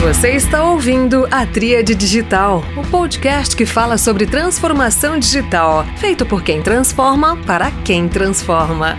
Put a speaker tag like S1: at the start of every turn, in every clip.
S1: Você está ouvindo a Tríade Digital, o podcast que fala sobre transformação digital, feito por quem transforma para quem transforma.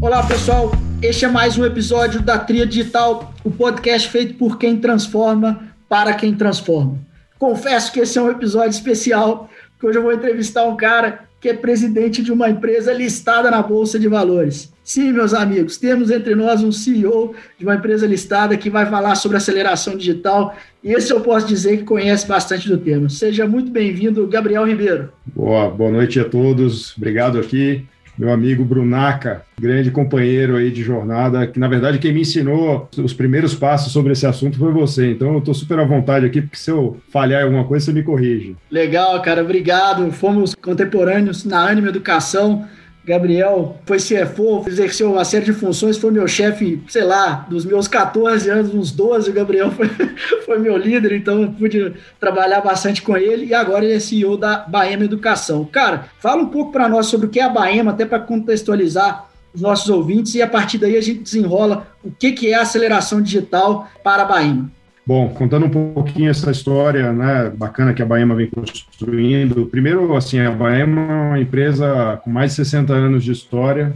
S2: Olá pessoal, este é mais um episódio da Tria Digital, o podcast feito por quem transforma para quem transforma. Confesso que esse é um episódio especial, porque hoje eu vou entrevistar um cara que é presidente de uma empresa listada na Bolsa de Valores. Sim, meus amigos, temos entre nós um CEO de uma empresa listada que vai falar sobre aceleração digital e esse eu posso dizer que conhece bastante do tema. Seja muito bem-vindo, Gabriel Ribeiro.
S3: Boa, boa noite a todos. Obrigado aqui meu amigo Brunaca, grande companheiro aí de jornada, que na verdade quem me ensinou os primeiros passos sobre esse assunto foi você. Então eu estou super à vontade aqui, porque se eu falhar em alguma coisa, você me corrige.
S2: Legal, cara, obrigado. Fomos contemporâneos na Anima Educação. Gabriel foi CFO, exerceu uma série de funções, foi meu chefe, sei lá, dos meus 14 anos, uns 12, o Gabriel foi, foi meu líder, então eu pude trabalhar bastante com ele e agora ele é CEO da Baema Educação. Cara, fala um pouco para nós sobre o que é a Baema, até para contextualizar os nossos ouvintes e a partir daí a gente desenrola o que, que é a aceleração digital para a Baema.
S3: Bom, contando um pouquinho essa história, né, bacana que a Baema vem construindo. Primeiro, assim, a Baema é uma empresa com mais de 60 anos de história.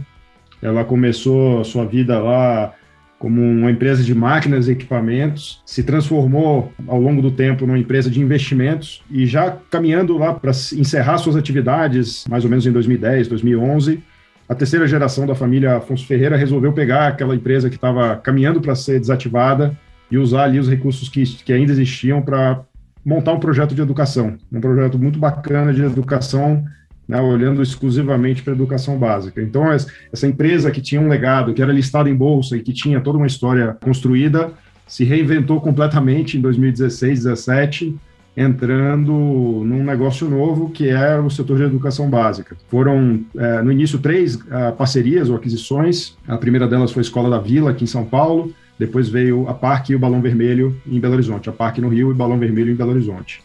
S3: Ela começou a sua vida lá como uma empresa de máquinas e equipamentos, se transformou ao longo do tempo numa empresa de investimentos e já caminhando lá para encerrar suas atividades, mais ou menos em 2010, 2011, a terceira geração da família Afonso Ferreira resolveu pegar aquela empresa que estava caminhando para ser desativada e usar ali os recursos que, que ainda existiam para montar um projeto de educação, um projeto muito bacana de educação, né, olhando exclusivamente para a educação básica. Então, essa empresa que tinha um legado, que era listada em bolsa e que tinha toda uma história construída, se reinventou completamente em 2016, 2017, entrando num negócio novo que é o setor de educação básica. Foram, é, no início, três uh, parcerias ou aquisições. A primeira delas foi a Escola da Vila, aqui em São Paulo. Depois veio a Parque e o Balão Vermelho em Belo Horizonte, a Parque no Rio e Balão Vermelho em Belo Horizonte.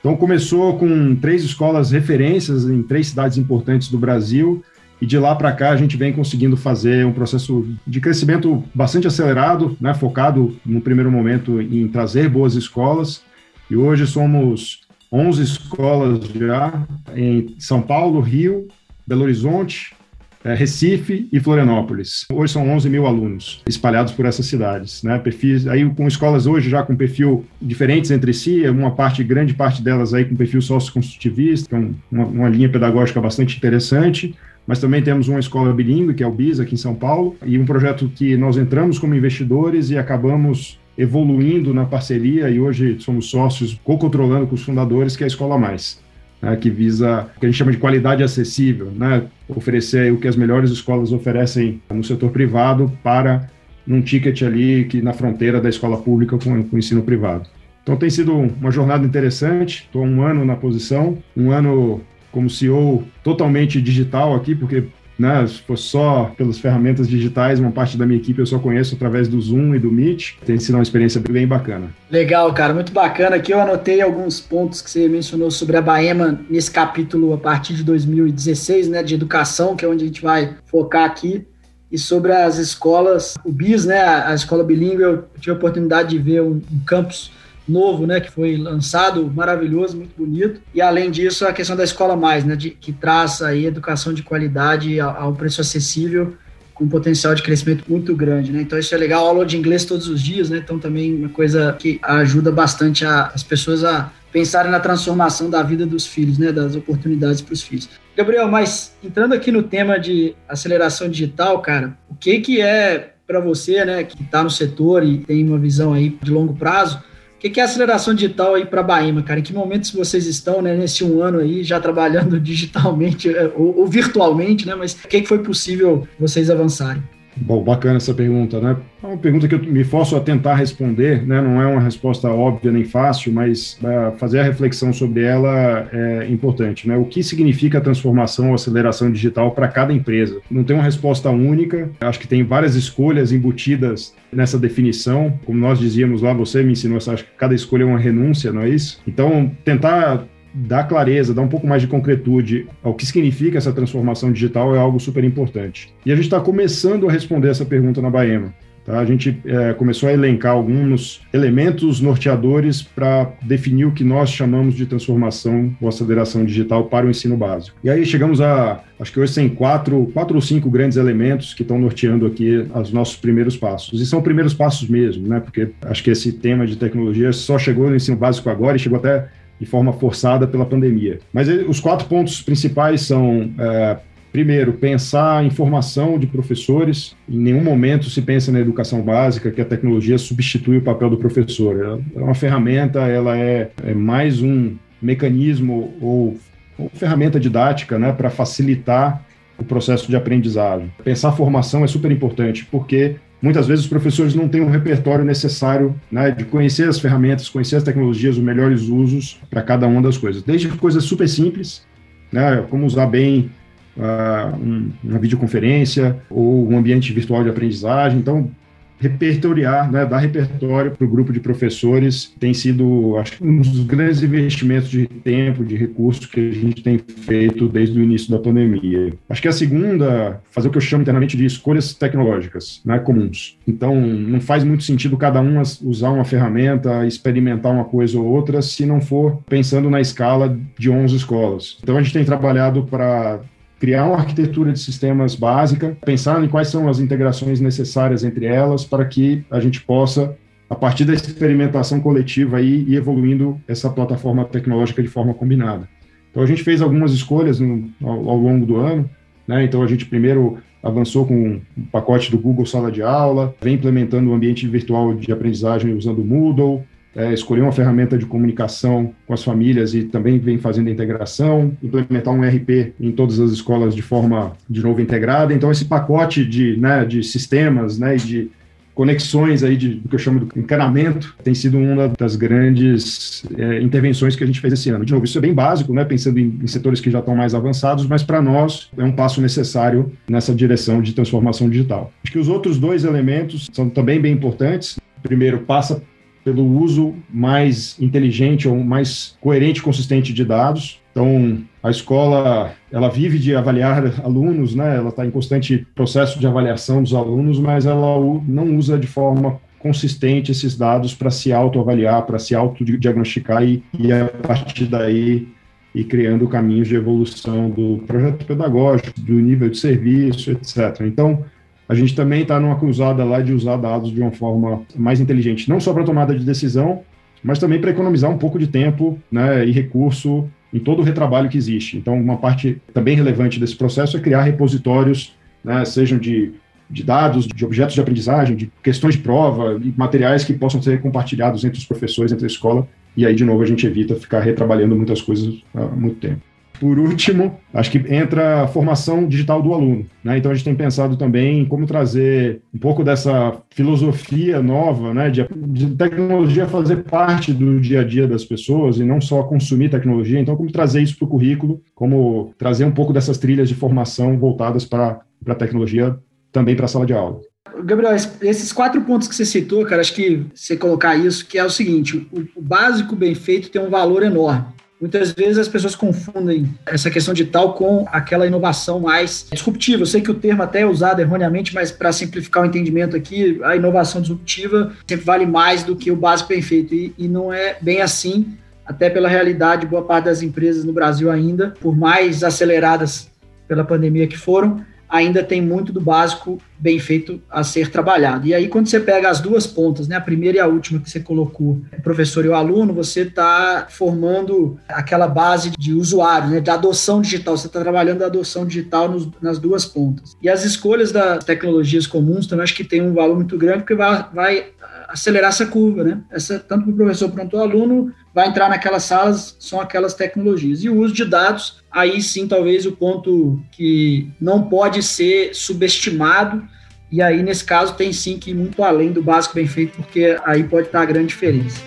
S3: Então começou com três escolas referências em três cidades importantes do Brasil e de lá para cá a gente vem conseguindo fazer um processo de crescimento bastante acelerado, né, focado no primeiro momento em trazer boas escolas. E hoje somos 11 escolas já em São Paulo, Rio, Belo Horizonte, Recife e Florianópolis. Hoje são 11 mil alunos espalhados por essas cidades, né? Perfis, aí com escolas hoje já com perfil diferentes entre si, uma parte, grande parte delas aí com perfil socioconstrutivista, que é uma, uma linha pedagógica bastante interessante, mas também temos uma escola bilíngue, que é o BIS, aqui em São Paulo, e um projeto que nós entramos como investidores e acabamos evoluindo na parceria e hoje somos sócios, co-controlando com os fundadores, que é a Escola Mais né, que visa o que a gente chama de qualidade acessível, né, oferecer o que as melhores escolas oferecem no setor privado para um ticket ali que na fronteira da escola pública com, com o ensino privado. Então tem sido uma jornada interessante, estou um ano na posição, um ano como CEO totalmente digital aqui, porque né? Se fosse só pelas ferramentas digitais, uma parte da minha equipe eu só conheço através do Zoom e do Meet. Tem sido uma experiência bem bacana.
S2: Legal, cara, muito bacana. Aqui eu anotei alguns pontos que você mencionou sobre a Baema nesse capítulo a partir de 2016, né, de educação, que é onde a gente vai focar aqui. E sobre as escolas, o BIS, né, a escola bilíngue, eu tive a oportunidade de ver um, um campus novo, né, que foi lançado, maravilhoso, muito bonito. E além disso, a questão da escola mais, né, de, que traz aí educação de qualidade a, a um preço acessível com um potencial de crescimento muito grande, né? Então isso é legal, aula de inglês todos os dias, né? Então também uma coisa que ajuda bastante a, as pessoas a pensarem na transformação da vida dos filhos, né? Das oportunidades para os filhos. Gabriel, mas entrando aqui no tema de aceleração digital, cara, o que que é para você, né, que está no setor e tem uma visão aí de longo prazo, o que, que é aceleração digital aí para a Bahia, cara? Em que momentos vocês estão, né, nesse um ano aí, já trabalhando digitalmente é, ou, ou virtualmente, né? Mas o que, que foi possível vocês avançarem?
S3: Bom, bacana essa pergunta, né? É uma pergunta que eu me forço a tentar responder, né? Não é uma resposta óbvia nem fácil, mas uh, fazer a reflexão sobre ela é importante, né? O que significa transformação ou aceleração digital para cada empresa? Não tem uma resposta única, acho que tem várias escolhas embutidas nessa definição. Como nós dizíamos lá, você me ensinou, acho que cada escolha é uma renúncia, não é isso? Então, tentar dar clareza, dar um pouco mais de concretude ao que significa essa transformação digital é algo super importante. E a gente está começando a responder essa pergunta na Baema. Tá? A gente é, começou a elencar alguns elementos norteadores para definir o que nós chamamos de transformação ou aceleração digital para o ensino básico. E aí chegamos a, acho que hoje tem quatro, quatro ou cinco grandes elementos que estão norteando aqui os nossos primeiros passos. E são primeiros passos mesmo, né? porque acho que esse tema de tecnologia só chegou no ensino básico agora e chegou até de forma forçada pela pandemia. Mas os quatro pontos principais são é, Primeiro, pensar em formação de professores. Em nenhum momento se pensa na educação básica que a tecnologia substitui o papel do professor. É uma ferramenta, ela é, é mais um mecanismo ou, ou ferramenta didática né, para facilitar o processo de aprendizagem. Pensar formação é super importante, porque muitas vezes os professores não têm um repertório necessário né, de conhecer as ferramentas, conhecer as tecnologias, os melhores usos para cada uma das coisas. Desde coisas super simples, né, como usar bem uh, um, uma videoconferência ou um ambiente virtual de aprendizagem. Então, repertoriar, né, dar repertório para o grupo de professores tem sido, acho um dos grandes investimentos de tempo, de recursos que a gente tem feito desde o início da pandemia. Acho que a segunda, fazer o que eu chamo internamente de escolhas tecnológicas, né, comuns. Então, não faz muito sentido cada um usar uma ferramenta, experimentar uma coisa ou outra, se não for pensando na escala de 11 escolas. Então, a gente tem trabalhado para criar uma arquitetura de sistemas básica, pensar em quais são as integrações necessárias entre elas para que a gente possa, a partir da experimentação coletiva, aí, ir evoluindo essa plataforma tecnológica de forma combinada. Então, a gente fez algumas escolhas no, ao, ao, longo do ano. Né? Então, a gente primeiro avançou com o pacote do Google Sala de Aula, vem implementando o um ambiente virtual de aprendizagem usando o Moodle, é, escolher uma ferramenta de comunicação com as famílias e também vem fazendo integração, implementar um RP em todas as escolas de forma, de novo, integrada. Então, esse pacote de, né, de sistemas né, e de conexões aí de, do que eu chamo de encanamento tem sido uma das grandes é, intervenções que a gente fez esse ano. De novo, isso é bem básico, né, pensando em, em setores que já estão mais avançados, mas para nós é um passo necessário nessa direção de transformação digital. Acho que os outros dois elementos são também bem importantes. Primeiro, passa pelo uso mais inteligente ou mais coerente e consistente de dados. Então, a escola, ela vive de avaliar alunos, né? Ela está em constante processo de avaliação dos alunos, mas ela não usa de forma consistente esses dados para se autoavaliar, para se autodiagnosticar e, e a partir daí ir criando caminhos de evolução do projeto pedagógico, do nível de serviço, etc. Então, a gente também está numa cruzada lá de usar dados de uma forma mais inteligente, não só para tomada de decisão, mas também para economizar um pouco de tempo né, e recurso em todo o retrabalho que existe. Então, uma parte também relevante desse processo é criar repositórios, né, sejam de, de dados, de objetos de aprendizagem, de questões de prova, e materiais que possam ser compartilhados entre os professores, entre a escola, e aí, de novo, a gente evita ficar retrabalhando muitas coisas há muito tempo. Por último, acho que entra a formação digital do aluno. Né? Então, a gente tem pensado também em como trazer um pouco dessa filosofia nova, né, de, de, tecnologia fazer parte do dia a dia das pessoas e não só consumir tecnologia. Então, como trazer isso para o currículo, como trazer um pouco dessas trilhas de formação voltadas para a tecnologia também para a sala de aula.
S2: Gabriel, esses quatro pontos que você citou, cara, acho que você colocar isso, que é o seguinte: o básico bem feito tem um valor enorme. Muitas vezes as pessoas confundem essa questão digital com aquela inovação mais disruptiva. Eu sei que o termo até é usado erroneamente, mas para simplificar o entendimento aqui, a inovação disruptiva sempre vale mais do que o básico bem feito. E, e não é bem assim, até pela realidade, boa parte das empresas no Brasil ainda, por mais aceleradas pela pandemia que foram, ainda tem muito do básico bem feito a ser trabalhado. E aí, quando você pega as duas pontas, né, a primeira e a última que você colocou, o professor e o aluno, você está formando aquela base de usuário, né, de adoção digital. Você está trabalhando a adoção digital nos, nas duas pontas. E as escolhas das tecnologias comuns também acho que tem um valor muito grande, porque vai, vai acelerar essa curva, né? Essa, tanto para o professor quanto para o aluno, vai entrar naquelas salas, são aquelas tecnologias. E o uso de dados, aí sim, talvez o ponto que não pode ser subestimado, e aí, nesse caso, tem sim que ir muito além do básico bem feito, porque aí pode estar a grande diferença.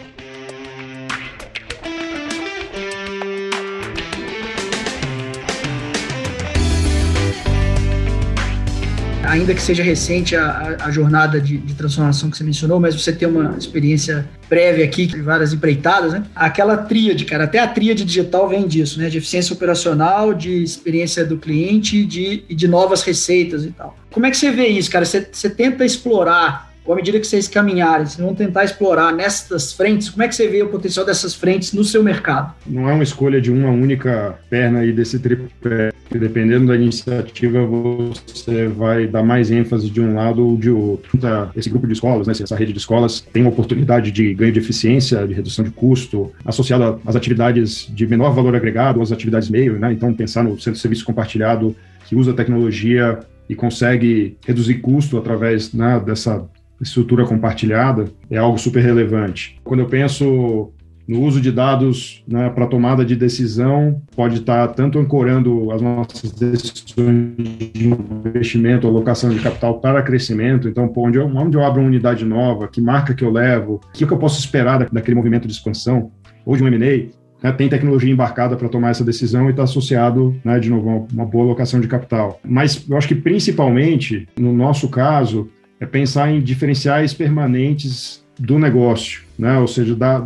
S2: Ainda que seja recente a, a jornada de, de, transformação que você mencionou, mas você tem uma experiência prévia aqui, várias empreitadas, né? Aquela tríade, cara, até a tríade digital vem disso, né? De eficiência operacional, de experiência do cliente e de, de novas receitas e tal. Como é que você vê isso, cara? Você, você tenta explorar ou à medida que vocês caminharem, vocês vão tentar explorar nessas frentes, como é que você vê o potencial dessas frentes no seu mercado?
S3: Não é uma escolha de uma única perna aí desse tripé. Dependendo da iniciativa, você vai dar mais ênfase de um lado ou de outro. Esse grupo de escolas, né, essa rede de escolas, tem uma oportunidade de ganho de eficiência, de redução de custo, associada às atividades de menor valor agregado, às atividades meio, né? Então, pensar no centro de serviço compartilhado que usa tecnologia e consegue reduzir custo através né, dessa estrutura compartilhada é algo super relevante. Quando eu penso no uso de dados né, para tomada de decisão, pode estar tanto ancorando as nossas decisões de investimento, alocação de capital para crescimento. Então, onde eu, onde eu abro uma unidade nova, que marca que eu levo, o que, que eu posso esperar daquele movimento de expansão ou de um M&A, né, tem tecnologia embarcada para tomar essa decisão e está associado, né, de novo, a uma boa alocação de capital. Mas eu acho que principalmente, no nosso caso, é pensar em diferenciais permanentes do negócio, né? ou seja, da,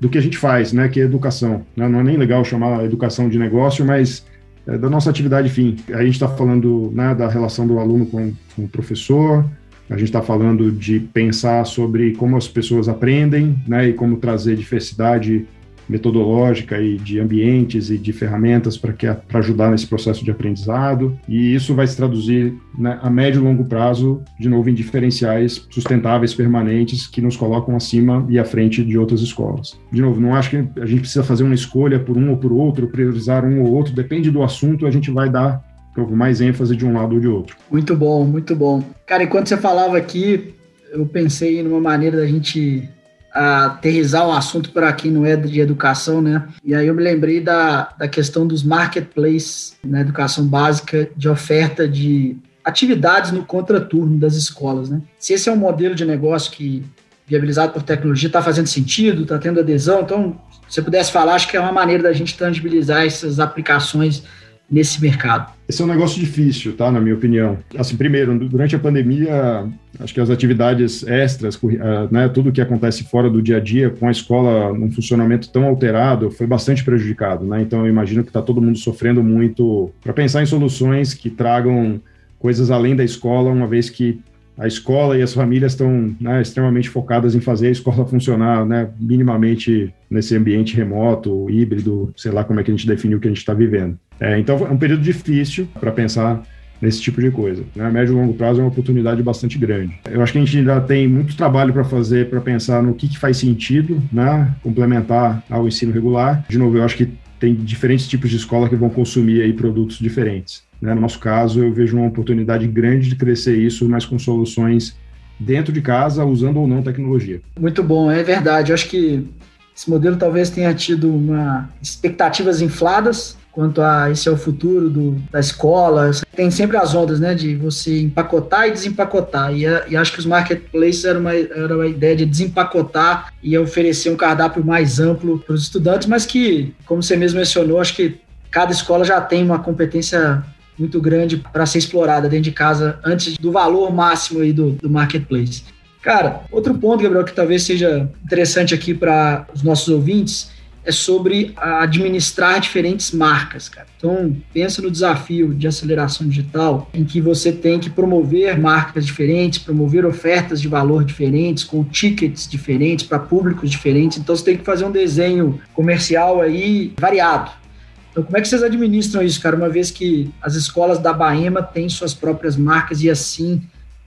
S3: do que a gente faz, né? que é educação. Né? Não é nem legal chamar educação de negócio, mas é da nossa atividade fim. A gente está falando né, da relação do aluno com, com o professor, a gente está falando de pensar sobre como as pessoas aprendem né, e como trazer diversidade metodológica e de ambientes e de ferramentas para ajudar nesse processo de aprendizado. E isso vai se traduzir né, a médio e longo prazo, de novo, em diferenciais sustentáveis permanentes que nos colocam acima e à frente de outras escolas. De novo, não acho que a gente precisa fazer uma escolha por um ou por outro, priorizar um ou outro, depende do assunto, a gente vai dar mais ênfase de um lado ou de outro.
S2: Muito bom, muito bom. Cara, enquanto você falava aqui, eu pensei numa maneira da gente aterrizar o assunto para quem não é de educação, né? E aí eu me lembrei da, da questão dos marketplaces na educação básica de oferta de atividades no contraturno das escolas, né? Se esse é um modelo de negócio que viabilizado por tecnologia está fazendo sentido, está tendo adesão, então se você pudesse falar, acho que é uma maneira da gente tangibilizar essas aplicações nesse mercado?
S3: Esse é um negócio difícil, tá? Na minha opinião. Assim, primeiro, durante a pandemia, acho que as atividades extras, ah, né, tudo que acontece fora do dia a dia, com a escola num funcionamento tão alterado, foi bastante prejudicado, né? Então, eu imagino que está todo mundo sofrendo muito para pensar em soluções que tragam coisas além da escola, uma vez que a escola e as famílias estão né, extremamente focadas em fazer a escola funcionar né, minimamente nesse ambiente remoto, híbrido, sei lá como é que a gente define o que a gente está vivendo. É, então, é um período difícil para pensar nesse tipo de coisa. Né? Médio e longo prazo é uma oportunidade bastante grande. Eu acho que a gente ainda tem muito trabalho para fazer para pensar no que, que faz sentido né, complementar ao ensino regular. De novo, eu acho que tem diferentes tipos de escola que vão consumir aí produtos diferentes. Né? No nosso caso, eu vejo uma oportunidade grande de crescer isso, mas com soluções dentro de casa, usando ou não tecnologia.
S2: Muito bom, é verdade. Eu acho que esse modelo talvez tenha tido uma expectativas infladas quanto a esse é o futuro do, da escola. Tem sempre as ondas, né, de você empacotar e desempacotar. E, e acho que os marketplaces era uma, era uma ideia de desempacotar e oferecer um cardápio mais amplo para os estudantes, mas que, como você mesmo mencionou, acho que cada escola já tem uma competência muito grande para ser explorada dentro de casa antes do valor máximo aí do, do marketplace. Cara, outro ponto, Gabriel, que talvez seja interessante aqui para os nossos ouvintes é sobre administrar diferentes marcas, cara. Então, pensa no desafio de aceleração digital, em que você tem que promover marcas diferentes, promover ofertas de valor diferentes, com tickets diferentes para públicos diferentes. Então, você tem que fazer um desenho comercial aí variado. Então, como é que vocês administram isso, cara? Uma vez que as escolas da Baema têm suas próprias marcas e assim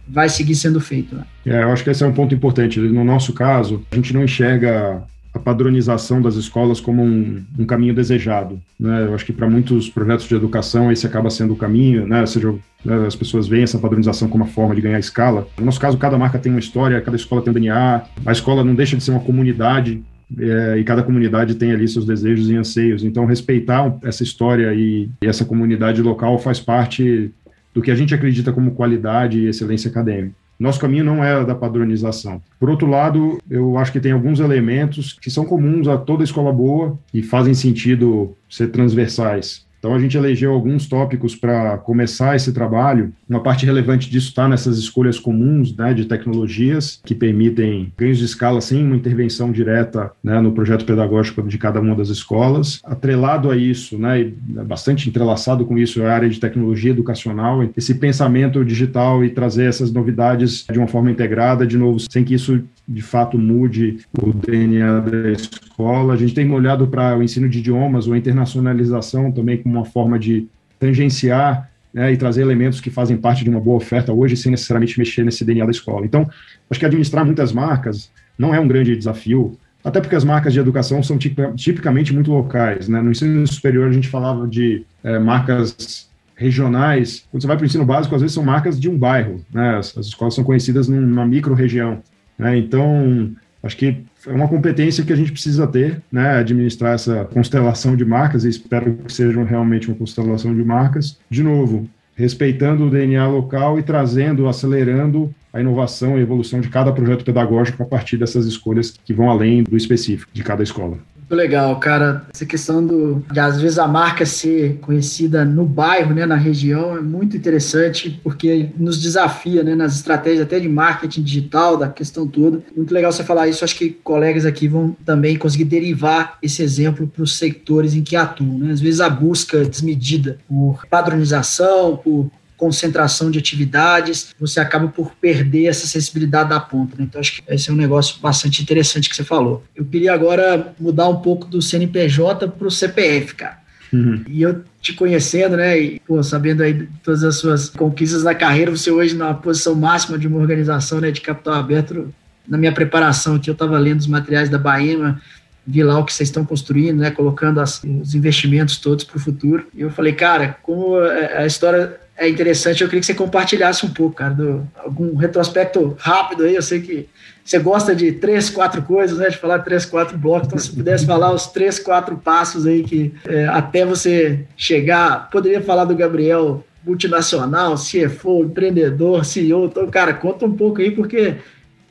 S2: vai seguir sendo feito. Né?
S3: É, eu acho que esse é um ponto importante. No nosso caso, a gente não enxerga a padronização das escolas como um, um caminho desejado. Né? Eu acho que para muitos projetos de educação esse acaba sendo o caminho, né? Ou seja, né, as pessoas veem essa padronização como uma forma de ganhar escala. No nosso caso, cada marca tem uma história, cada escola tem um DNA, a escola não deixa de ser uma comunidade é, e cada comunidade tem ali seus desejos e anseios. Então, respeitar essa história e, e essa comunidade local faz parte do que a gente acredita como qualidade e excelência acadêmica. Nosso caminho não é da padronização. Por outro lado, eu acho que tem alguns elementos que são comuns a toda escola boa e fazem sentido ser transversais. Então a gente elegeu alguns tópicos para começar esse trabalho. Uma parte relevante disso está nessas escolhas comuns né, de tecnologias que permitem ganhos de escala sem uma intervenção direta né, no projeto pedagógico de cada uma das escolas. Atrelado a isso, né, e bastante entrelaçado com isso, é a área de tecnologia educacional, esse pensamento digital e trazer essas novidades de uma forma integrada, de novo, sem que isso de fato mude o DNA da escola. A gente tem olhado para o ensino de idiomas ou a internacionalização também como uma forma de tangenciar né, e trazer elementos que fazem parte de uma boa oferta hoje sem necessariamente mexer nesse DNA da escola. Então, acho que administrar muitas marcas não é um grande desafio, até porque as marcas de educação são tipicamente muito locais. Né? No ensino superior, a gente falava de é, marcas regionais. Quando você vai para o ensino básico, às vezes são marcas de um bairro. Né? As, as escolas são conhecidas numa micro-região. Né? Então, acho que é uma competência que a gente precisa ter, né? administrar essa constelação de marcas, e espero que sejam realmente uma constelação de marcas. De novo, respeitando o DNA local e trazendo, acelerando a inovação e evolução de cada projeto pedagógico a partir dessas escolhas que vão além do específico de cada escola.
S2: Muito legal, cara. Essa questão do, de às vezes a marca ser conhecida no bairro, né, na região, é muito interessante porque nos desafia, né, nas estratégias até de marketing digital, da questão toda. Muito legal você falar isso. Acho que colegas aqui vão também conseguir derivar esse exemplo para os sectores em que atuam. Né? Às vezes a busca desmedida por padronização, por concentração de atividades, você acaba por perder essa sensibilidade da ponta. Né? Então, acho que esse é um negócio bastante interessante que você falou. Eu queria agora mudar um pouco do CNPJ para o CPF, cara. Uhum. E eu te conhecendo, né, e pô, sabendo aí de todas as suas conquistas na carreira, você hoje na posição máxima de uma organização né, de capital aberto, na minha preparação aqui, eu estava lendo os materiais da Bahia, vi lá o que vocês estão construindo, né, colocando as, os investimentos todos para o futuro. E eu falei, cara, como a história é interessante. Eu queria que você compartilhasse um pouco, cara, do, algum retrospecto rápido aí. Eu sei que você gosta de três, quatro coisas, né? De falar três, quatro blocos. Então, se pudesse falar os três, quatro passos aí que é, até você chegar, poderia falar do Gabriel multinacional, CFO, empreendedor, CEO. Então, cara, conta um pouco aí, porque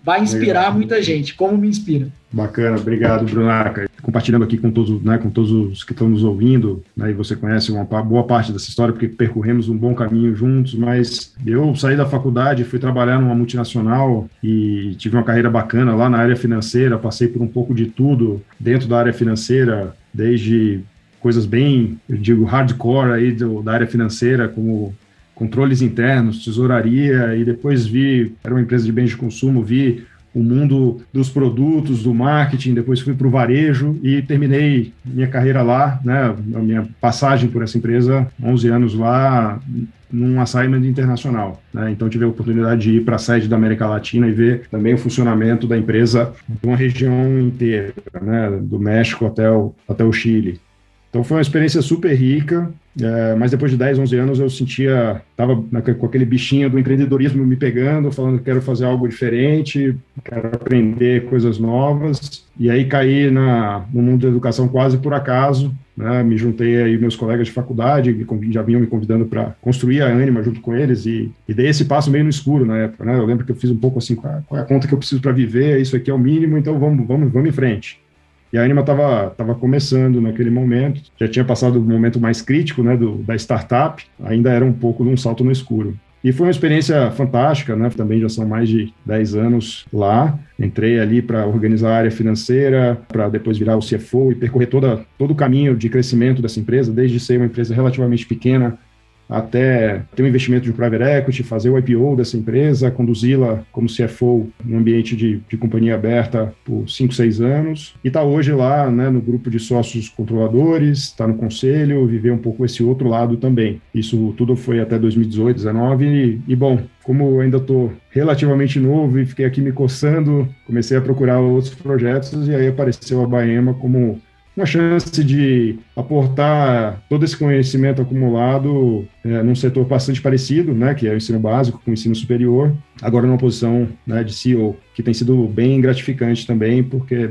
S2: vai inspirar Legal. muita gente, como me inspira.
S3: Bacana, obrigado, Brunaca. Compartilhando aqui com todos, né, com todos os que estão nos ouvindo, né, e você conhece uma boa parte dessa história, porque percorremos um bom caminho juntos, mas eu saí da faculdade, fui trabalhar numa multinacional e tive uma carreira bacana lá na área financeira, passei por um pouco de tudo dentro da área financeira, desde coisas bem, eu digo, hardcore aí do, da área financeira, como controles internos, tesouraria, e depois vi, era uma empresa de bens de consumo, vi o mundo dos produtos, do marketing, depois fui para o varejo e terminei minha carreira lá, né, a minha passagem por essa empresa, 11 anos lá, num assignment internacional. Né? Então tive a oportunidade de ir para a sede da América Latina e ver também o funcionamento da empresa de uma região inteira, né? do México até o, até o Chile. Então foi uma experiência super rica, é, mas depois de 10, 11 anos eu sentia, estava com aquele bichinho do empreendedorismo me pegando, falando que quero fazer algo diferente, quero aprender coisas novas, e aí caí na, no mundo da educação quase por acaso, né, me juntei aí meus colegas de faculdade, que já vinham me convidando para construir a Anima junto com eles, e, e dei esse passo meio no escuro na época, né, eu lembro que eu fiz um pouco assim, qual é a conta que eu preciso para viver, isso aqui é o mínimo, então vamos, vamos, vamos em frente. E a Anima estava tava começando naquele momento, já tinha passado o momento mais crítico né, do, da startup, ainda era um pouco de um salto no escuro. E foi uma experiência fantástica, né? Também já são mais de 10 anos lá. Entrei ali para organizar a área financeira, para depois virar o CFO e percorrer toda, todo o caminho de crescimento dessa empresa, desde ser uma empresa relativamente pequena até ter um investimento de private equity, fazer o IPO dessa empresa, conduzi-la como CFO no ambiente de, de companhia aberta por 5, 6 anos, e está hoje lá né, no grupo de sócios controladores, está no conselho, viver um pouco esse outro lado também. Isso tudo foi até 2018, 2019, e, e bom, como eu ainda estou relativamente novo e fiquei aqui me coçando, comecei a procurar outros projetos e aí apareceu a Baema como uma chance de aportar todo esse conhecimento acumulado é, num setor bastante parecido, né, que é o ensino básico com o ensino superior, agora numa posição né, de CEO, que tem sido bem gratificante também, porque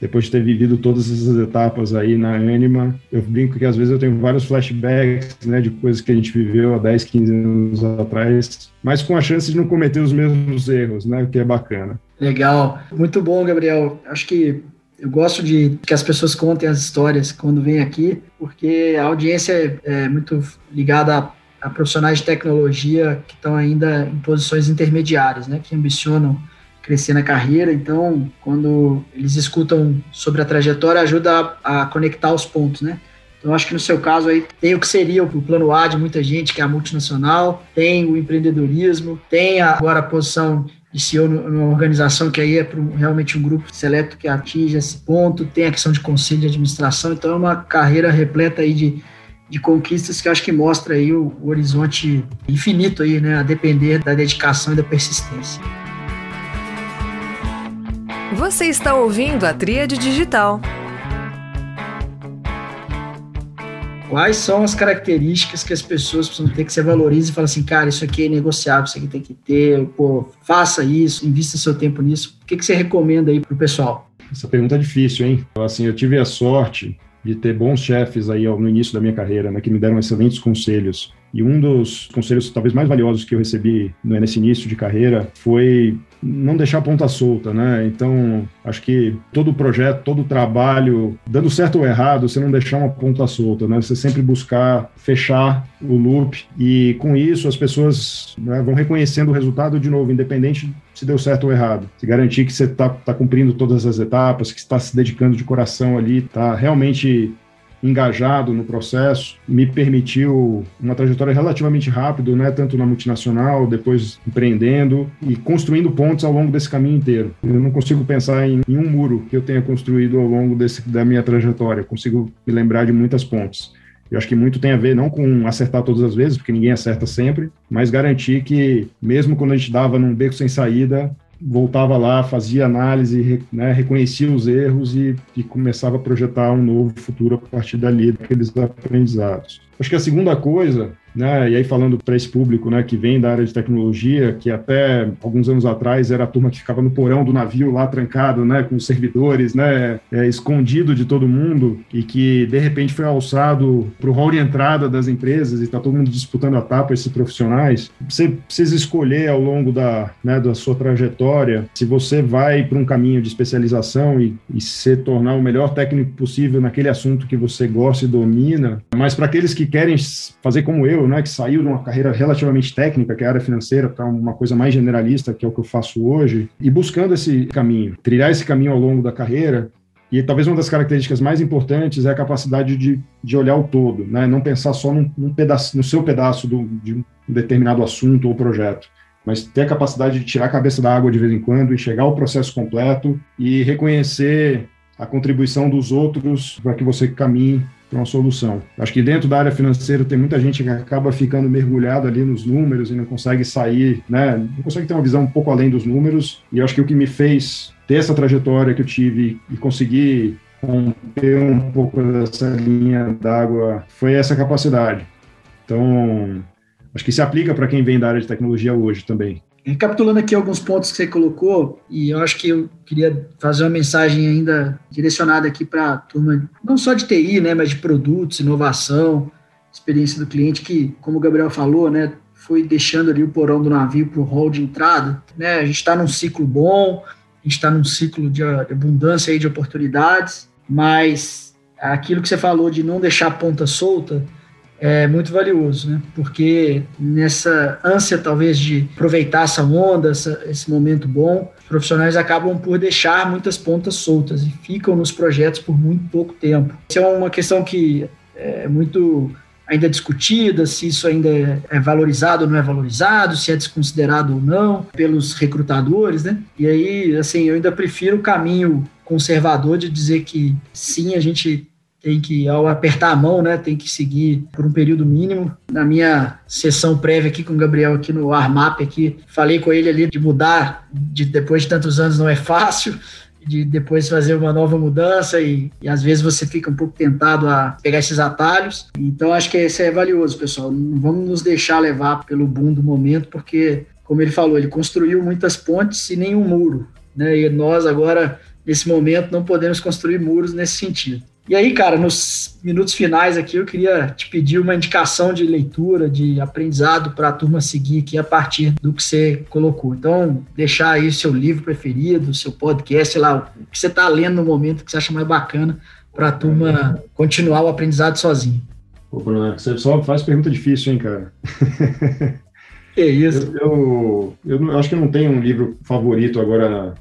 S3: depois de ter vivido todas essas etapas aí na Anima, eu brinco que às vezes eu tenho vários flashbacks, né, de coisas que a gente viveu há 10, 15 anos atrás, mas com a chance de não cometer os mesmos erros, né, o que é bacana.
S2: Legal, muito bom, Gabriel. Acho que Eu gosto de que as pessoas contem as histórias quando vêm aqui, porque a audiência é, é muito ligada a, a, profissionais de tecnologia que estão ainda em posições intermediárias, né, que ambicionam crescer na carreira. Então, quando eles escutam sobre a trajetória, ajuda a, a conectar os pontos, né? Então, acho que no seu caso aí tem o que seria o plano A de muita gente, que é a multinacional, tem o empreendedorismo, tem agora a posição de CEO numa organização que aí é realmente um grupo seleto que atinge esse ponto, tem a questão de conselho de administração, então é uma carreira repleta aí de, de conquistas que acho que mostra aí o, o horizonte infinito aí, né, a depender da dedicação e da persistência.
S1: Você está ouvindo a Tríade Digital.
S2: Quais são as características que as pessoas precisam ter que você valoriza e fala assim, cara, isso aqui é negociável, isso aqui tem que ter, pô, faça isso, invista seu tempo nisso. O que, que você recomenda aí para o pessoal?
S3: Essa pergunta é difícil, hein? Assim, eu tive a sorte de ter bons chefes aí no início da minha carreira, né, que me deram excelentes conselhos. E um dos conselhos talvez mais valiosos que eu recebi nesse início de carreira foi não deixar a ponta solta, né? Então, acho que todo projeto, todo trabalho, dando certo ou errado, você não deixar uma ponta solta, né? Você sempre buscar fechar o loop e com isso as pessoas né, vão reconhecendo o resultado de novo, independente se deu certo ou errado. Se garantir que você está tá cumprindo todas as etapas, que está se dedicando de coração ali, está realmente engajado no processo, me permitiu uma trajetória relativamente rápida, né, tanto na multinacional, depois empreendendo e construindo pontes ao longo desse caminho inteiro. Eu não consigo pensar em, em um muro que eu tenha construído ao longo desse, da minha trajetória, consigo me lembrar de muitas pontes. Eu acho que muito tem a ver não com acertar todas as vezes, porque ninguém acerta sempre, mas garantir que, mesmo quando a gente dava num beco sem saída, voltava lá, fazia análise, né, reconhecia os erros e, e, começava a projetar um novo futuro a partir dali, daqueles aprendizados. Acho que a segunda coisa né? E aí falando para esse público, né, que vem da área de tecnologia, que até alguns anos atrás era a turma que ficava no porão do navio lá trancado, né, com os servidores, né, é, escondido de todo mundo e que de repente foi alçado para o hall de entrada das empresas e está todo mundo disputando a tapa esses profissionais. Você precisa escolher ao longo da, né, da sua trajetória se você vai para um caminho de especialização e, e se tornar o melhor técnico possível naquele assunto que você gosta e domina, mas para aqueles que querem fazer como eu, né, que saiu de uma carreira relativamente técnica, que é a área financeira, para uma coisa mais generalista, que é o que eu faço hoje, e buscando esse caminho, trilhar esse caminho ao longo da carreira. E talvez uma das características mais importantes é a capacidade de, de olhar o todo, né? não pensar só num, num pedaço, no seu pedaço do, de um determinado assunto ou projeto mas ter a capacidade de tirar a cabeça da água de vez em quando, enxergar o processo completo e reconhecer a contribuição dos outros para que você caminhe para uma solução. Acho que dentro da área financeira tem muita gente que acaba ficando mergulhado ali nos números e não consegue sair, né? Não consegue ter uma visão um pouco além dos números. E acho que o que me fez ter essa trajetória que eu tive e conseguir romper um pouco dessa linha d'água foi essa capacidade. Então, acho que se aplica para quem vem da área de tecnologia hoje também.
S2: Recapitulando aqui alguns pontos que você colocou, e eu acho que eu queria fazer uma mensagem ainda direcionada aqui para a turma, não só de TI, né, mas de produtos, inovação, experiência do cliente, que, como o Gabriel falou, né, foi deixando ali o porão do navio para o hall de entrada. Né, a gente está num ciclo bom, a gente está num ciclo de abundância aí de oportunidades, mas aquilo que você falou de não deixar a ponta solta, é muito valioso, né? Porque nessa ânsia, talvez, de aproveitar essa onda, essa, esse momento bom, profissionais acabam por deixar muitas pontas soltas e ficam nos projetos por muito pouco tempo. Isso é uma questão que é muito ainda discutida, se isso ainda é valorizado ou não é valorizado, se é desconsiderado ou não pelos recrutadores, né? E aí, assim, eu ainda prefiro o caminho conservador de dizer que sim, a gente tem que, ao apertar a mão, né, tem que seguir por um período mínimo. Na minha sessão prévia aqui com o Gabriel, aqui no Armap, aqui, falei com ele ali de mudar, de depois de tantos anos não é fácil, de depois fazer uma nova mudança e, e, às vezes você fica um pouco tentado a pegar esses atalhos. Então acho que isso é valioso, pessoal. Não vamos nos deixar levar pelo boom do momento, porque, como ele falou, ele construiu muitas pontes e nenhum muro. Né? E nós agora, nesse momento, não podemos construir muros nesse sentido. E aí, cara, nos minutos finais aqui, eu queria te pedir uma indicação de leitura, de aprendizado para a turma seguir aqui a partir do que você colocou. Então, deixar aí seu livro preferido, seu podcast, sei lá, o que você está lendo no momento que você acha mais bacana para a turma continuar o aprendizado sozinho.
S3: Ô, Bruno, você só faz pergunta difícil, hein, cara?
S2: Que isso?
S3: Eu, eu, eu, acho que não tenho um livro favorito agora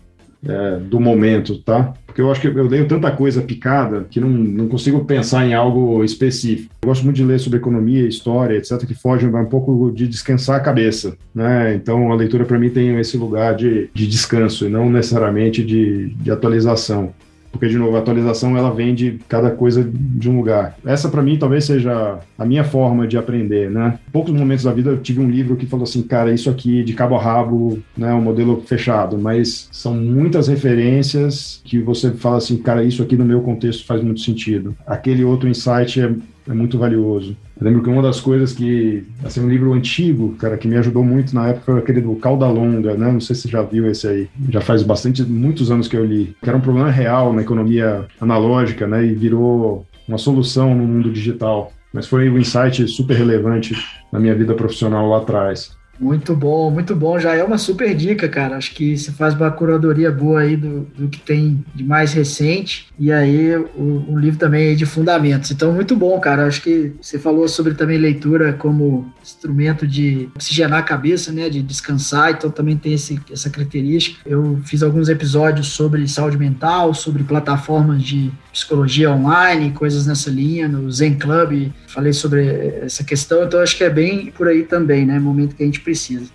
S3: é, do momento, tá? Porque eu acho que eu leio tanta coisa picada que não, não consigo pensar em algo específico. Eu gosto muito de ler sobre economia, história, etc., que fogem um pouco de descansar a cabeça, né? Então a leitura para mim tem esse lugar de, de descanso e não necessariamente de, de atualização porque de novo a atualização ela vem de cada coisa de um lugar. Essa para mim talvez seja a minha forma de aprender, né? Poucos momentos da vida eu tive um livro que falou assim, cara, isso aqui de cabo a rabo, né, um modelo fechado, mas são muitas referências que você fala assim, cara, isso aqui no meu contexto faz muito sentido. Aquele outro insight é é muito valioso. Eu lembro que uma das coisas que, assim, um livro antigo, cara, que me ajudou muito na época foi aquele do Cauda Longa, né? Não sei se você já viu esse aí. Já faz bastante, muitos anos que eu li. Que era um problema real na economia analógica, né? E virou uma solução no mundo digital. Mas foi um insight super relevante na minha vida profissional lá atrás.
S2: Muito bom, muito bom. Já é uma super dica, cara. Acho que você faz uma curadoria boa aí do, do que tem de mais recente. E aí o, um livro também de fundamentos. Então, muito bom, cara. Acho que você falou sobre também leitura como instrumento de oxigenar a cabeça, né? De descansar. Então também tem esse, essa característica. Eu fiz alguns episódios sobre saúde mental, sobre plataformas de psicologia online, coisas nessa linha, no Zen Club. Falei sobre essa questão. Então acho que é bem por aí também, né? Momento que a gente precisa.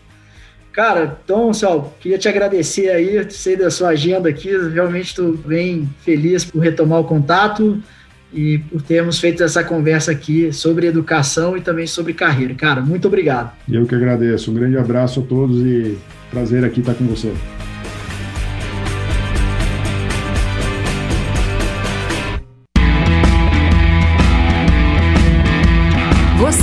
S2: Cara, então, Céu, queria te agradecer aí, sei da sua agenda aqui, realmente estou bem feliz por retomar o contato e por termos feito essa conversa aqui sobre educação e também sobre carreira. Cara, muito obrigado.
S3: Eu que agradeço. Um grande abraço a todos e prazer aqui estar com
S1: você.